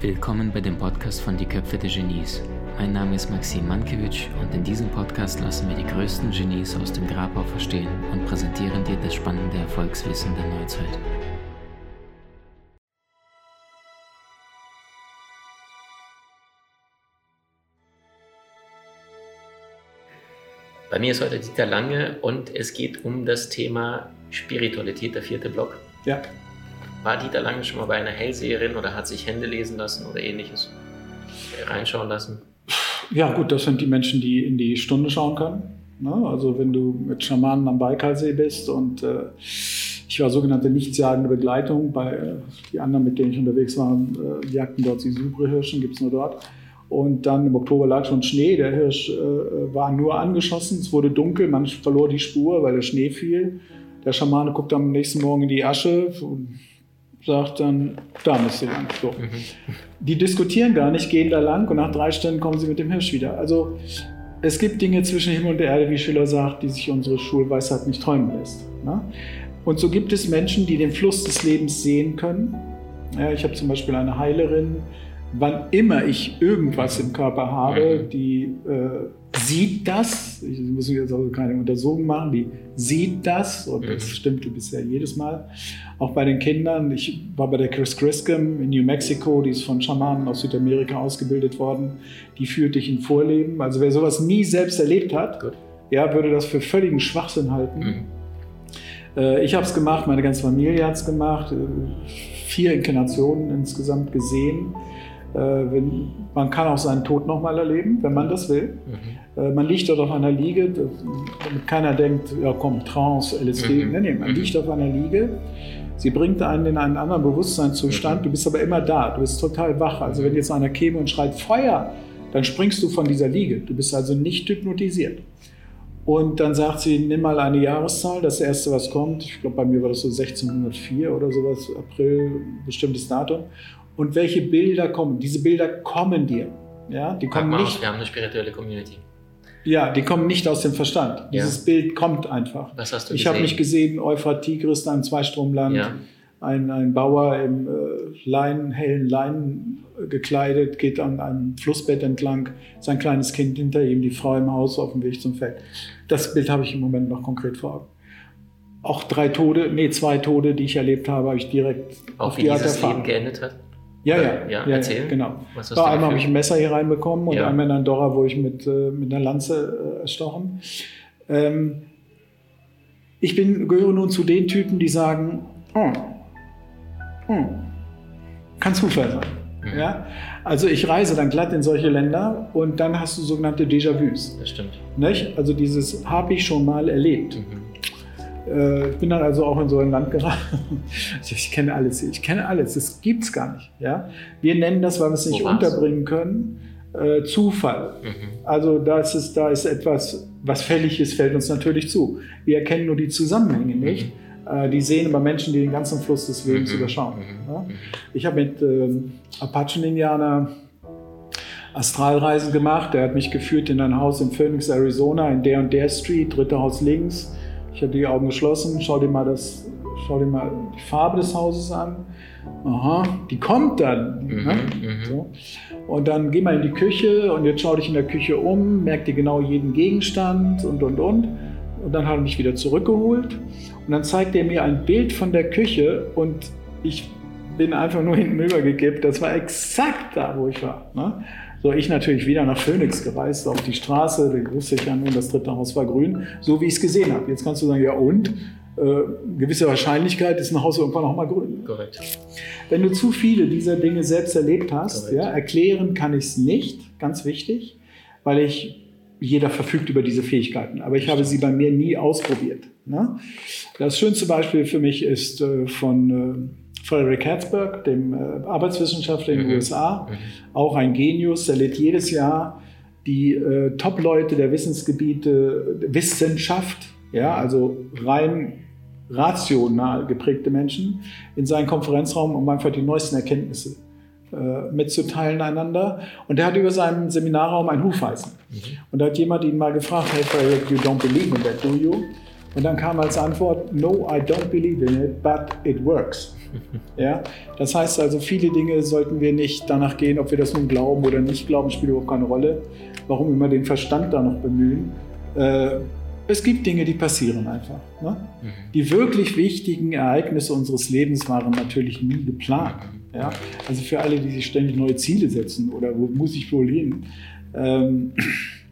Willkommen bei dem Podcast von Die Köpfe der Genies. Mein Name ist Maxim Mankewitsch und in diesem Podcast lassen wir die größten Genies aus dem Grabau verstehen und präsentieren dir das spannende Erfolgswissen der Neuzeit. Bei mir ist heute Dieter Lange und es geht um das Thema Spiritualität, der vierte Block. Ja. War Dieter Lange schon mal bei einer Hellseherin oder hat sich Hände lesen lassen oder ähnliches reinschauen lassen? Ja, gut, das sind die Menschen, die in die Stunde schauen können. Ne? Also, wenn du mit Schamanen am Baikalsee bist und äh, ich war sogenannte nichtsjagende Begleitung, bei äh, die anderen, mit denen ich unterwegs war, äh, jagten dort die Subrehirschen, gibt es nur dort. Und dann im Oktober lag schon Schnee, der Hirsch äh, war nur angeschossen, es wurde dunkel, man verlor die Spur, weil der Schnee fiel. Der Schamane guckt am nächsten Morgen in die Asche und sagt dann, da müsst ihr lang. So. Mhm. Die diskutieren gar nicht, gehen da lang und nach drei Stunden kommen sie mit dem Hirsch wieder. Also es gibt Dinge zwischen Himmel und der Erde, wie Schiller sagt, die sich unsere Schulweisheit nicht träumen lässt. Ne? Und so gibt es Menschen, die den Fluss des Lebens sehen können. Ja, ich habe zum Beispiel eine Heilerin, wann immer ich irgendwas im Körper habe, mhm. die äh, sieht das, ich muss jetzt also keine Untersuchung machen, die sieht das und das mhm. stimmte bisher jedes Mal. Auch bei den Kindern, ich war bei der Chris Griscom in New Mexico, die ist von Schamanen aus Südamerika ausgebildet worden, die führt dich in Vorleben. Also wer sowas nie selbst erlebt hat, Gut. ja, würde das für völligen Schwachsinn halten. Mhm. Äh, ich habe es gemacht, meine ganze Familie hat es gemacht, äh, vier Inkarnationen insgesamt gesehen. Äh, wenn, man kann auch seinen Tod nochmal erleben, wenn man das will. Mhm. Äh, man liegt dort auf einer Liege, damit keiner denkt, ja komm, Trance, LSD. Mhm. Nee, nee, man mhm. liegt auf einer Liege. Sie bringt einen in einen anderen Bewusstseinszustand. Mhm. Du bist aber immer da, du bist total wach. Also wenn jetzt einer käme und schreit Feuer, dann springst du von dieser Liege. Du bist also nicht hypnotisiert. Und dann sagt sie, nimm mal eine Jahreszahl, das erste, was kommt. Ich glaube, bei mir war das so 1604 oder sowas, April, bestimmtes Datum und welche Bilder kommen. Diese Bilder kommen dir. Ja, die kommen nicht. wir haben eine spirituelle Community. Ja, die kommen nicht aus dem Verstand. Dieses ja. Bild kommt einfach. Was hast du ich habe mich gesehen, Euphrat Tigris, ein Zweistromland, ja. ein, ein Bauer im äh, Leinen, hellen Leinen gekleidet, geht an einem Flussbett entlang, sein kleines Kind hinter ihm, die Frau im Haus auf dem Weg zum Feld. Das Bild habe ich im Moment noch konkret vor Augen. Auch drei Tode, nee, zwei Tode, die ich erlebt habe, habe ich direkt auch auf die Art dieses erfahren. Leben geendet hat? Ja, ja, ja, ja erzähl. genau. Was hast einmal habe ich ein Messer hier reinbekommen und ja. einmal in Andorra wurde ich mit, äh, mit einer Lanze äh, erstochen. Ähm, ich bin, gehöre nun zu den Typen, die sagen, oh, oh, kann Zufall sein. Mhm. Ja? Also ich reise dann glatt in solche Länder und dann hast du sogenannte Déjà-vus. Das stimmt. Nicht? Also dieses habe ich schon mal erlebt. Mhm. Äh, ich bin dann also auch in so ein Land geraten. ich kenne alles hier. Ich kenne alles. Das gibt es gar nicht. Ja? Wir nennen das, weil wir es nicht Wo unterbringen können, äh, Zufall. Mhm. Also da ist, es, da ist etwas, was fällig ist, fällt uns natürlich zu. Wir erkennen nur die Zusammenhänge nicht. Mhm. Äh, die sehen aber Menschen, die den ganzen Fluss des Lebens mhm. überschauen. Mhm. Ja? Mhm. Ich habe mit ähm, Apachen-Indianer Astralreisen gemacht. Der hat mich geführt in ein Haus in Phoenix, Arizona, in der und der Street, dritte Haus links ich habe die Augen geschlossen, schau dir mal das, schau dir mal die Farbe des Hauses an. Aha, die kommt dann. Mhm, ne? Mhm. so. Und dann geh mal in die Küche und jetzt schau dich in der Küche um, merk dir genau jeden Gegenstand und und und. Und dann hat er mich wieder zurückgeholt und dann zeigt er mir ein Bild von der Küche und ich bin einfach nur hinten rübergekippt. Das war exakt da, wo ich war. Ne? So, ich natürlich wieder nach Phoenix gereist, auf die Straße, der wusste ich ja nun, das dritte Haus war grün, so wie ich es gesehen habe. Jetzt kannst du sagen, ja und? Äh, gewisse Wahrscheinlichkeit ist ein Haus irgendwann auch mal grün. Korrekt. Wenn du zu viele dieser Dinge selbst erlebt hast, ja, erklären kann ich es nicht, ganz wichtig, weil ich, jeder verfügt über diese Fähigkeiten, aber ich habe sie bei mir nie ausprobiert. Ne? Das schönste Beispiel für mich ist äh, von äh, Frederick Herzberg, dem äh, Arbeitswissenschaftler in den mhm. USA, mhm. auch ein Genius, der lädt jedes Jahr die äh, Top-Leute der Wissensgebiete, Wissenschaft, ja, also rein rational geprägte Menschen, in seinen Konferenzraum, um einfach die neuesten Erkenntnisse äh, mitzuteilen einander. Und er hat über seinen Seminarraum ein Hufeisen. Mhm. Und da hat jemand ihn mal gefragt, hey Frederick, you don't believe in that, do you? Und dann kam als Antwort, no, I don't believe in it, but it works. Ja? Das heißt also, viele Dinge sollten wir nicht danach gehen, ob wir das nun glauben oder nicht glauben, spielt überhaupt keine Rolle. Warum immer den Verstand da noch bemühen? Äh, es gibt Dinge, die passieren einfach. Ne? Mhm. Die wirklich wichtigen Ereignisse unseres Lebens waren natürlich nie geplant. Ja? Also für alle, die sich ständig neue Ziele setzen oder wo muss ich wohl hin, ähm,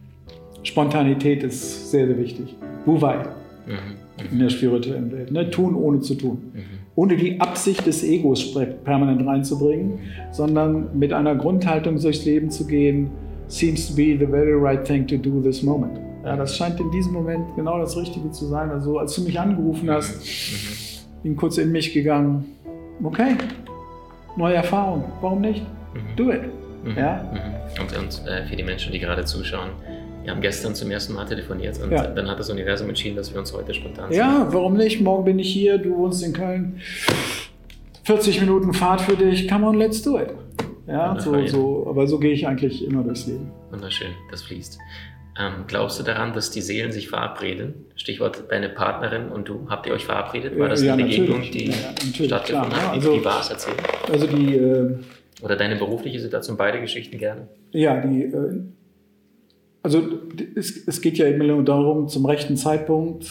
Spontanität ist sehr, sehr wichtig. Wobei mhm. in der spirituellen Welt. Ne? Tun ohne zu tun. Mhm. Ohne die Absicht des Egos permanent reinzubringen, sondern mit einer Grundhaltung durchs Leben zu gehen, seems to be the very right thing to do this moment. Ja, das scheint in diesem Moment genau das Richtige zu sein. Also als du mich angerufen hast, mhm. bin kurz in mich gegangen. Okay, neue Erfahrung, warum nicht? Mhm. Do it. Mhm. Ja? Und, und äh, für die Menschen, die gerade zuschauen, wir haben gestern zum ersten Mal telefoniert und ja. dann hat das Universum entschieden, dass wir uns heute spontan sehen. Ja, warum nicht? Morgen bin ich hier, du wohnst in Köln. 40 Minuten Fahrt für dich. Come on, let's do it. Ja, so, so, aber so gehe ich eigentlich immer durchs Leben. Wunderschön, das fließt. Ähm, glaubst du daran, dass die Seelen sich verabreden? Stichwort deine Partnerin und du, habt ihr euch verabredet? War das ja, eine Begegnung, die ja, stattgefunden hat? Also, wie war es? Erzählen? Also die... Äh, Oder deine berufliche Situation, beide Geschichten gerne? Ja, die... Äh, also es, es geht ja immer darum, zum rechten Zeitpunkt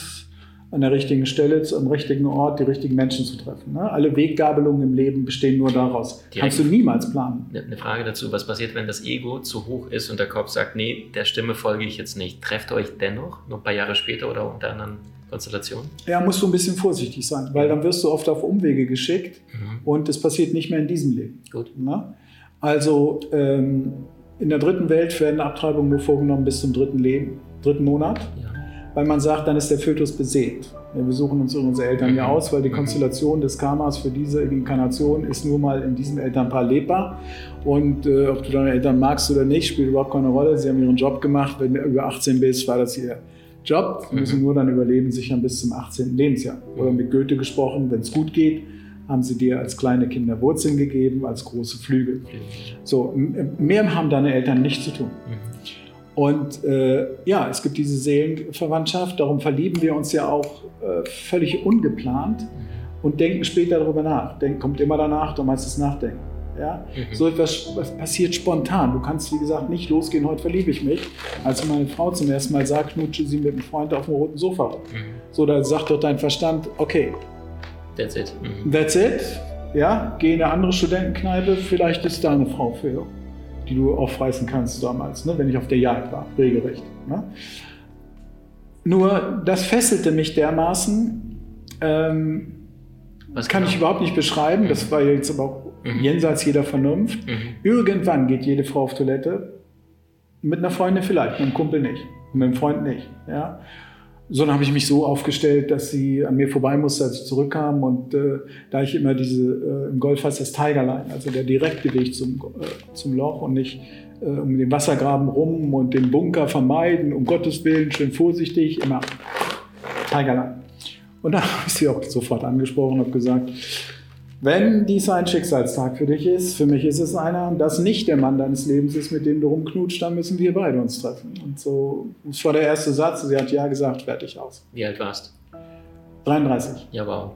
an der richtigen Stelle, am richtigen Ort die richtigen Menschen zu treffen. Ne? Alle Weggabelungen im Leben bestehen nur daraus. Direkt Kannst du niemals planen. Eine Frage dazu, was passiert, wenn das Ego zu hoch ist und der Kopf sagt, nee, der Stimme folge ich jetzt nicht. Trefft euch dennoch, noch ein paar Jahre später oder unter anderen Konstellationen? Ja, musst du ein bisschen vorsichtig sein, weil dann wirst du oft auf Umwege geschickt mhm. und es passiert nicht mehr in diesem Leben. Gut. Ne? Also ähm, in der dritten Welt werden Abtreibungen nur vorgenommen bis zum dritten Leben, dritten Monat. Ja weil man sagt, dann ist der Fötus besät. Wir suchen uns unsere Eltern ja mhm. aus, weil die mhm. Konstellation des Karmas für diese Inkarnation ist nur mal in diesem Elternpaar lebbar. Und äh, ob du deine Eltern magst oder nicht, spielt überhaupt keine Rolle. Sie haben ihren Job gemacht. Wenn du über 18 bist, war das ihr Job. Sie müssen mhm. nur dann Überleben sichern bis zum 18. Lebensjahr. Oder mit Goethe gesprochen, wenn es gut geht, haben sie dir als kleine Kinder Wurzeln gegeben, als große Flügel. So, mehr haben deine Eltern nicht zu tun. Und äh, ja, es gibt diese Seelenverwandtschaft, darum verlieben wir uns ja auch äh, völlig ungeplant und denken später darüber nach. Denken kommt immer danach, du meinst das Nachdenken. Ja? Mhm. So etwas passiert spontan. Du kannst, wie gesagt, nicht losgehen, heute verliebe ich mich. Als meine Frau zum ersten Mal sagt, knutsche sie mit einem Freund auf dem roten Sofa. Mhm. So, da sagt doch dein Verstand, okay. That's it. Mhm. That's it. Ja, geh in eine andere Studentenkneipe, vielleicht ist da eine Frau für die du aufreißen kannst damals, ne, wenn ich auf der Jagd war, regelrecht. Ne? Nur das fesselte mich dermaßen, ähm, Was kann genau? ich überhaupt nicht beschreiben, das war jetzt aber auch mhm. jenseits jeder Vernunft. Mhm. Irgendwann geht jede Frau auf Toilette, mit einer Freundin vielleicht, mit einem Kumpel nicht, mit einem Freund nicht. Ja? Sondern habe ich mich so aufgestellt, dass sie an mir vorbei musste, als ich zurückkam. Und äh, da ich immer diese, äh, im Golf heißt das Tigerline, also der direkte Weg zum, äh, zum Loch und nicht äh, um den Wassergraben rum und den Bunker vermeiden, um Gottes Willen, schön vorsichtig, immer Tigerline. Und da habe ich sie auch sofort angesprochen und habe gesagt, wenn dies ein Schicksalstag für dich ist, für mich ist es einer, und das nicht der Mann deines Lebens ist, mit dem du rumknutscht, dann müssen wir beide uns treffen. Und so, das war der erste Satz. Sie hat ja gesagt, fertig aus. Wie alt warst du? 33. Ja, wow.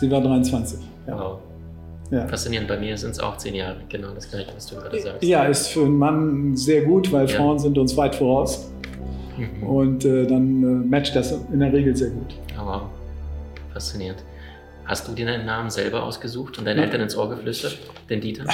Sie war 23. Ja. Wow. Ja. Faszinierend, bei mir sind es auch zehn Jahre, genau das gleiche, was du gerade sagst. Ja, ist für einen Mann sehr gut, weil ja. Frauen sind uns weit voraus. Mhm. Und äh, dann äh, matcht das in der Regel sehr gut. Wow, faszinierend. Hast du dir deinen Namen selber ausgesucht und deinen. Eltern ins Ohr geflüstert, den Dieter?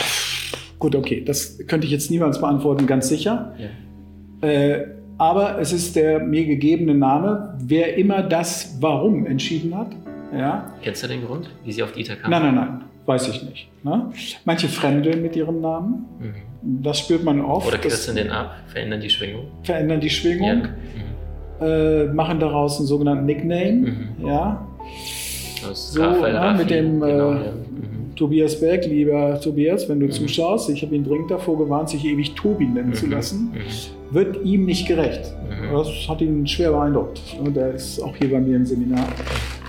Gut, okay, das könnte ich jetzt niemals beantworten, ganz sicher. Ja. Äh, aber es ist der mir gegebene Name, wer immer das Warum entschieden hat. Ja. Kennst du den Grund, wie sie auf Dieter kam? Nein, nein, nein, weiß ich nicht. Ne? Manche fremdeln mit ihrem Namen. Mhm. Das spürt man oft. Oder kürzen den ab, verändern die Schwingung. Verändern die Schwingung, ja. mhm. äh, machen daraus einen sogenannten Nickname. Mhm. Ja. Aus so, ja, mit dem äh, genau, ja. mhm. Tobias Beck, lieber Tobias, wenn du mhm. zuschaust, ich habe ihn dringend davor gewarnt, sich ewig Tobi nennen mhm. zu lassen, mhm. wird ihm nicht gerecht. Mhm. Das hat ihn schwer beeindruckt. Der ist auch hier bei mir im Seminar.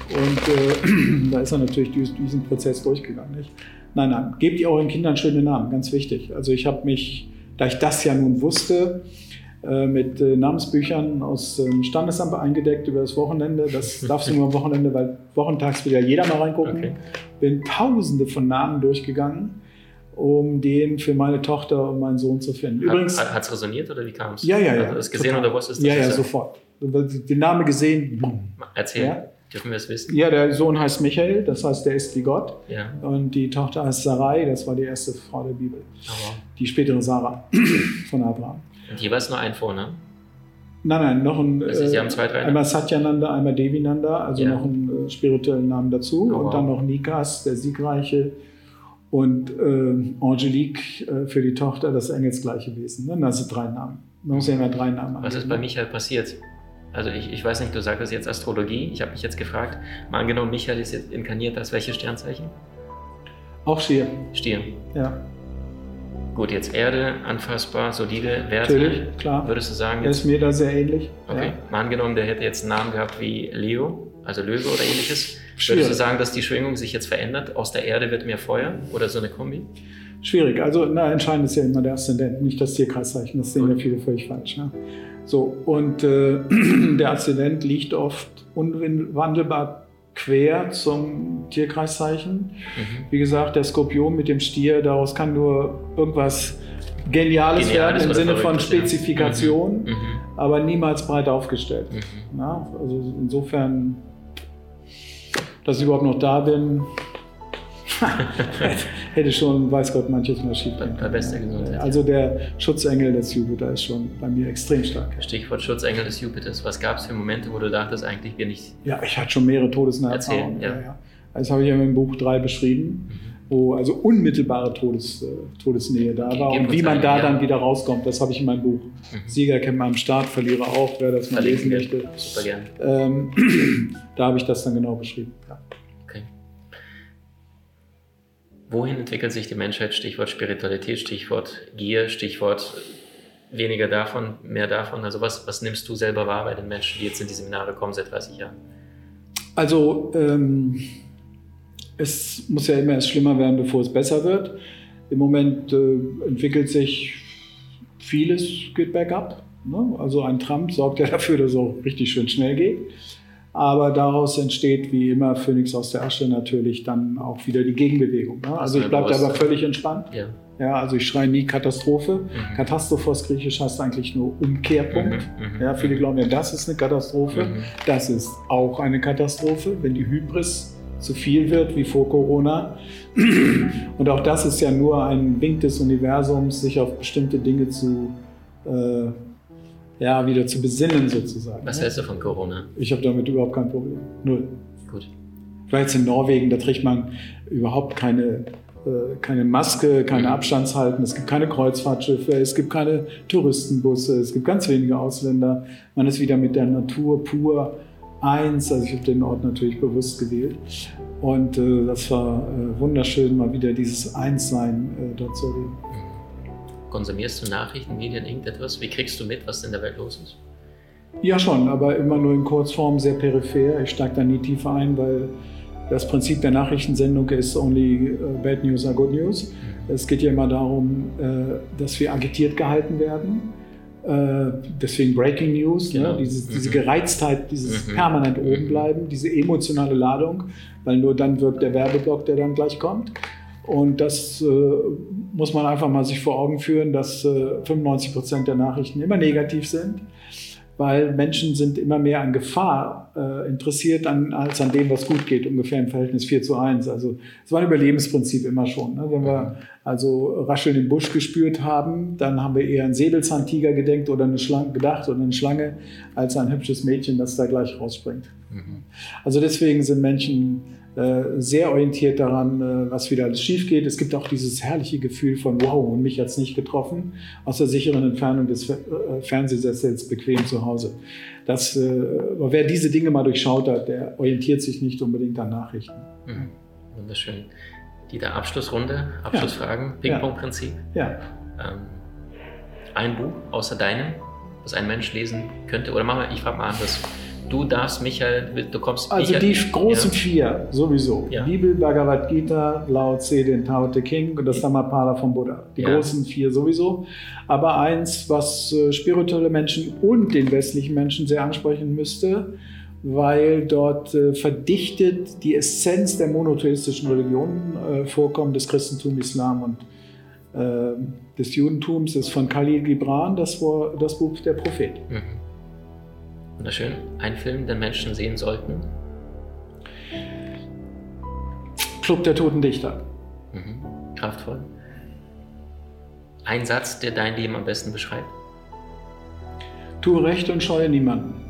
Und äh, da ist er natürlich durch diesen Prozess durchgegangen. Nicht? Nein, nein, gebt ihr euren Kindern schöne Namen, ganz wichtig. Also ich habe mich, da ich das ja nun wusste, äh, mit äh, Namensbüchern aus dem Standesamt eingedeckt über das Wochenende. Das darfst du nur am Wochenende, weil wochentags will ja jeder mal reingucken. Okay. Bin tausende von Namen durchgegangen um den für meine Tochter und meinen Sohn zu finden. Übrigens, hat es resoniert oder wie kam es? Ja, ja, ja. Hast du das gesehen total. oder wusstest du das? Ja, ja, sofort. Den Namen gesehen, boom. Erzähl. Ja. Dürfen wir es wissen? Ja, der Sohn heißt Michael, das heißt, der ist wie Gott. Ja. Und die Tochter heißt Sarai, das war die erste Frau der Bibel. Oh. Die spätere Sarah von Abraham. Und jeweils nur ein Vorname? Nein, nein, noch ein. Also Sie haben zwei, drei einmal Satyananda, einmal Devinanda, also ja. noch einen äh, spirituellen Namen dazu. Oh, und dann noch Nikas, der Siegreiche. Und äh, Angelique äh, für die Tochter, das engelsgleiche Wesen. Ne? Das sind drei Namen. Man muss ja immer drei Namen haben. Was ist bei Michael passiert? Also ich, ich weiß nicht, du sagst jetzt Astrologie. Ich habe mich jetzt gefragt, mal angenommen, Michael ist jetzt inkarniert als welches Sternzeichen? Auch Stier. Stier. Ja. Gut, jetzt Erde, anfassbar, solide Werte. Natürlich, klar. Würdest du sagen? Er ist mir da sehr ähnlich. Okay. Ja. Mal angenommen, der hätte jetzt einen Namen gehabt wie Leo, also Löwe oder ähnliches. Schwierig. Würdest du sagen, dass die Schwingung sich jetzt verändert? Aus der Erde wird mehr Feuer oder so eine Kombi? Schwierig. Also na, entscheidend ist ja immer der Aszendent, nicht das Tierkreiszeichen. Das sehen ja viele völlig falsch. Ne? So, und äh, der Aszendent liegt oft unwandelbar quer zum Tierkreiszeichen. Mhm. Wie gesagt, der Skorpion mit dem Stier, daraus kann nur irgendwas Geniales, Geniales werden im Sinne von Spezifikation, ja. mhm. mhm. aber niemals breit aufgestellt. Mhm. Na, also insofern, dass ich überhaupt noch da bin, hätte schon, weiß Gott, manches mal schief gehen Bei bester Gesundheit. Also der Schutzengel des Jupiter ist schon bei mir extrem stark. Stichwort Schutzengel des Jupiters. Was gab es für Momente, wo du dachtest, eigentlich bin ich... Ja, ich hatte schon mehrere Todesnahe Erfahrungen. Ja. Ja, Das habe ich ja im Buch 3 beschrieben. Mhm wo also unmittelbare Todes, äh, Todesnähe da war und wie man da ja. dann wieder rauskommt, das habe ich in meinem Buch. Mhm. Sieger kennt man am Start, Verlierer auch, wer das mal lesen möchte. Super gern. Ähm, da habe ich das dann genau beschrieben. Ja. Wohin entwickelt sich die Menschheit? Stichwort Spiritualität, Stichwort Gier, Stichwort weniger davon, mehr davon. Also was, was nimmst du selber wahr bei den Menschen, die jetzt in die Seminare kommen seit 30 Jahren? Also ähm, es muss ja immer erst schlimmer werden, bevor es besser wird. Im Moment äh, entwickelt sich vieles, geht bergab. Ne? Also ein Trump sorgt ja dafür, dass es auch richtig schön schnell geht. Aber daraus entsteht wie immer Phoenix aus der Asche natürlich dann auch wieder die Gegenbewegung. Ne? Also ich bleibe da aber völlig entspannt. Ja. ja. also ich schreie nie Katastrophe. Mhm. Katastrophos griechisch heißt eigentlich nur Umkehrpunkt. Mhm. Mhm. Ja, viele glauben ja, das ist eine Katastrophe. Mhm. Das ist auch eine Katastrophe, wenn die Hybris zu viel wird wie vor Corona. Und auch das ist ja nur ein Wink des Universums, sich auf bestimmte Dinge zu äh, ja, wieder zu besinnen sozusagen. Was hältst du von Corona? Ich habe damit überhaupt kein Problem. Null. Gut. Jetzt in Norwegen, da trägt man überhaupt keine, äh, keine Maske, keine mhm. Abstandshalten, es gibt keine Kreuzfahrtschiffe, es gibt keine Touristenbusse, es gibt ganz wenige Ausländer. Man ist wieder mit der Natur pur eins. Also ich habe den Ort natürlich bewusst gewählt. Und äh, das war äh, wunderschön, mal wieder dieses Einssein äh, dort zu erleben. Konsumierst du Nachrichten, Medien, irgendetwas? Wie kriegst du mit, was in der Welt los ist? Ja, schon, aber immer nur in Kurzform, sehr peripher. Ich steige da nie tiefer ein, weil das Prinzip der Nachrichtensendung ist only uh, bad news are good news. Mhm. Es geht ja immer darum, äh, dass wir agitiert gehalten werden. Äh, deswegen Breaking News, ne? genau. ne? diese, diese, mhm. Gereiztheit, dieses mhm. permanent oben bleiben, diese emotionale Ladung, weil nur dann wirkt der Werbeblock, der dann gleich kommt. Und das äh, muss man einfach mal sich vor Augen führen, dass äh, 95 Prozent der Nachrichten immer negativ sind, weil Menschen sind immer mehr an Gefahr äh, interessiert als an dem, was gut geht, ungefähr im Verhältnis 4 zu 1. Also es war ein Überlebensprinzip immer schon. Ne? Wenn wir also Rascheln im Busch gespürt haben, dann haben wir eher an Säbelzahntiger gedenkt oder eine Schlange gedacht oder eine Schlange, als ein hübsches Mädchen, das da gleich rausspringt. Mhm. Also deswegen sind Menschen äh, sehr orientiert daran, äh, was wieder alles schief geht. Es gibt auch dieses herrliche Gefühl von, wow, und mich hat es nicht getroffen, aus der sicheren Entfernung des äh, Fernsehsessels bequem zu Hause. Das, wer diese Dinge mal durchschaut hat, der orientiert sich nicht unbedingt an Nachrichten. Mhm. Wunderschön. Die der Abschlussrunde, Abschlussfragen, ja. Ping-Pong-Prinzip. Ja. Ähm, ein Buch außer deinem, was ein Mensch lesen könnte, oder machen wir, ich frage mal anders du darfst Michael, du kommst. Also Michael, die großen ja. vier sowieso. Ja. Bibel, Bhagavad Gita, Lao Tse, den Tao Te King und das Dhammapada vom Buddha. Die Ja. großen vier sowieso. Aber eins, was äh, spirituelle Menschen und den westlichen Menschen sehr ansprechen müsste, weil dort äh, verdichtet die Essenz der monotheistischen Religionen äh, vorkommt, des Christentums, Islam und äh, des Judentums, ist von Khalil Gibran das, das Buch Der Prophet. Mhm. Wunderschön. Ein Film, den Menschen sehen sollten. Club der Toten Dichter. Mhm. Kraftvoll. Ein Satz, der dein Leben am besten beschreibt. Tue Recht und scheue niemanden.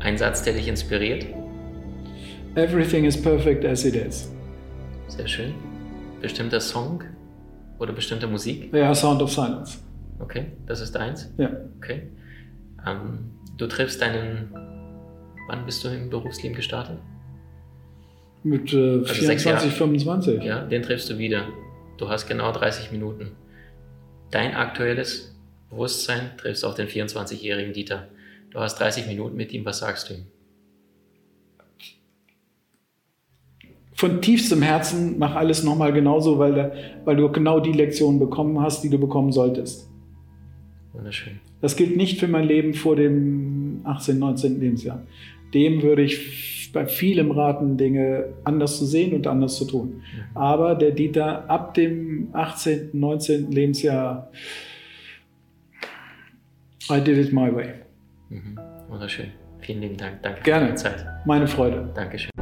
Ein Satz, der dich inspiriert. Everything is perfect as it is. Sehr schön. Bestimmter Song oder bestimmte Musik. Ja, Sound of Silence. Okay, das ist eins. Ja. Okay. Ähm, du triffst deinen. Wann bist du im Berufsleben gestartet? Mit äh, Also sechs 24, Jahre. 25. Ja, den triffst du wieder. Du hast genau 30 Minuten. Dein aktuelles Bewusstsein triffst auch den 24-jährigen Dieter. Du hast 30 Minuten mit ihm. Was sagst du ihm? Von tiefstem Herzen mach alles nochmal genauso, weil, weil du genau die Lektion bekommen hast, die du bekommen solltest. Wunderschön. Das gilt nicht für mein Leben vor dem 18., 19. Lebensjahr. Dem würde ich bei vielem raten, Dinge anders zu sehen und anders zu tun. Aber der Dieter ab dem 18., 19. Lebensjahr, I did it my way. Mhm. Wunderschön. Vielen lieben Dank. Danke Gerne. für deine Zeit. Meine Freude. Dankeschön.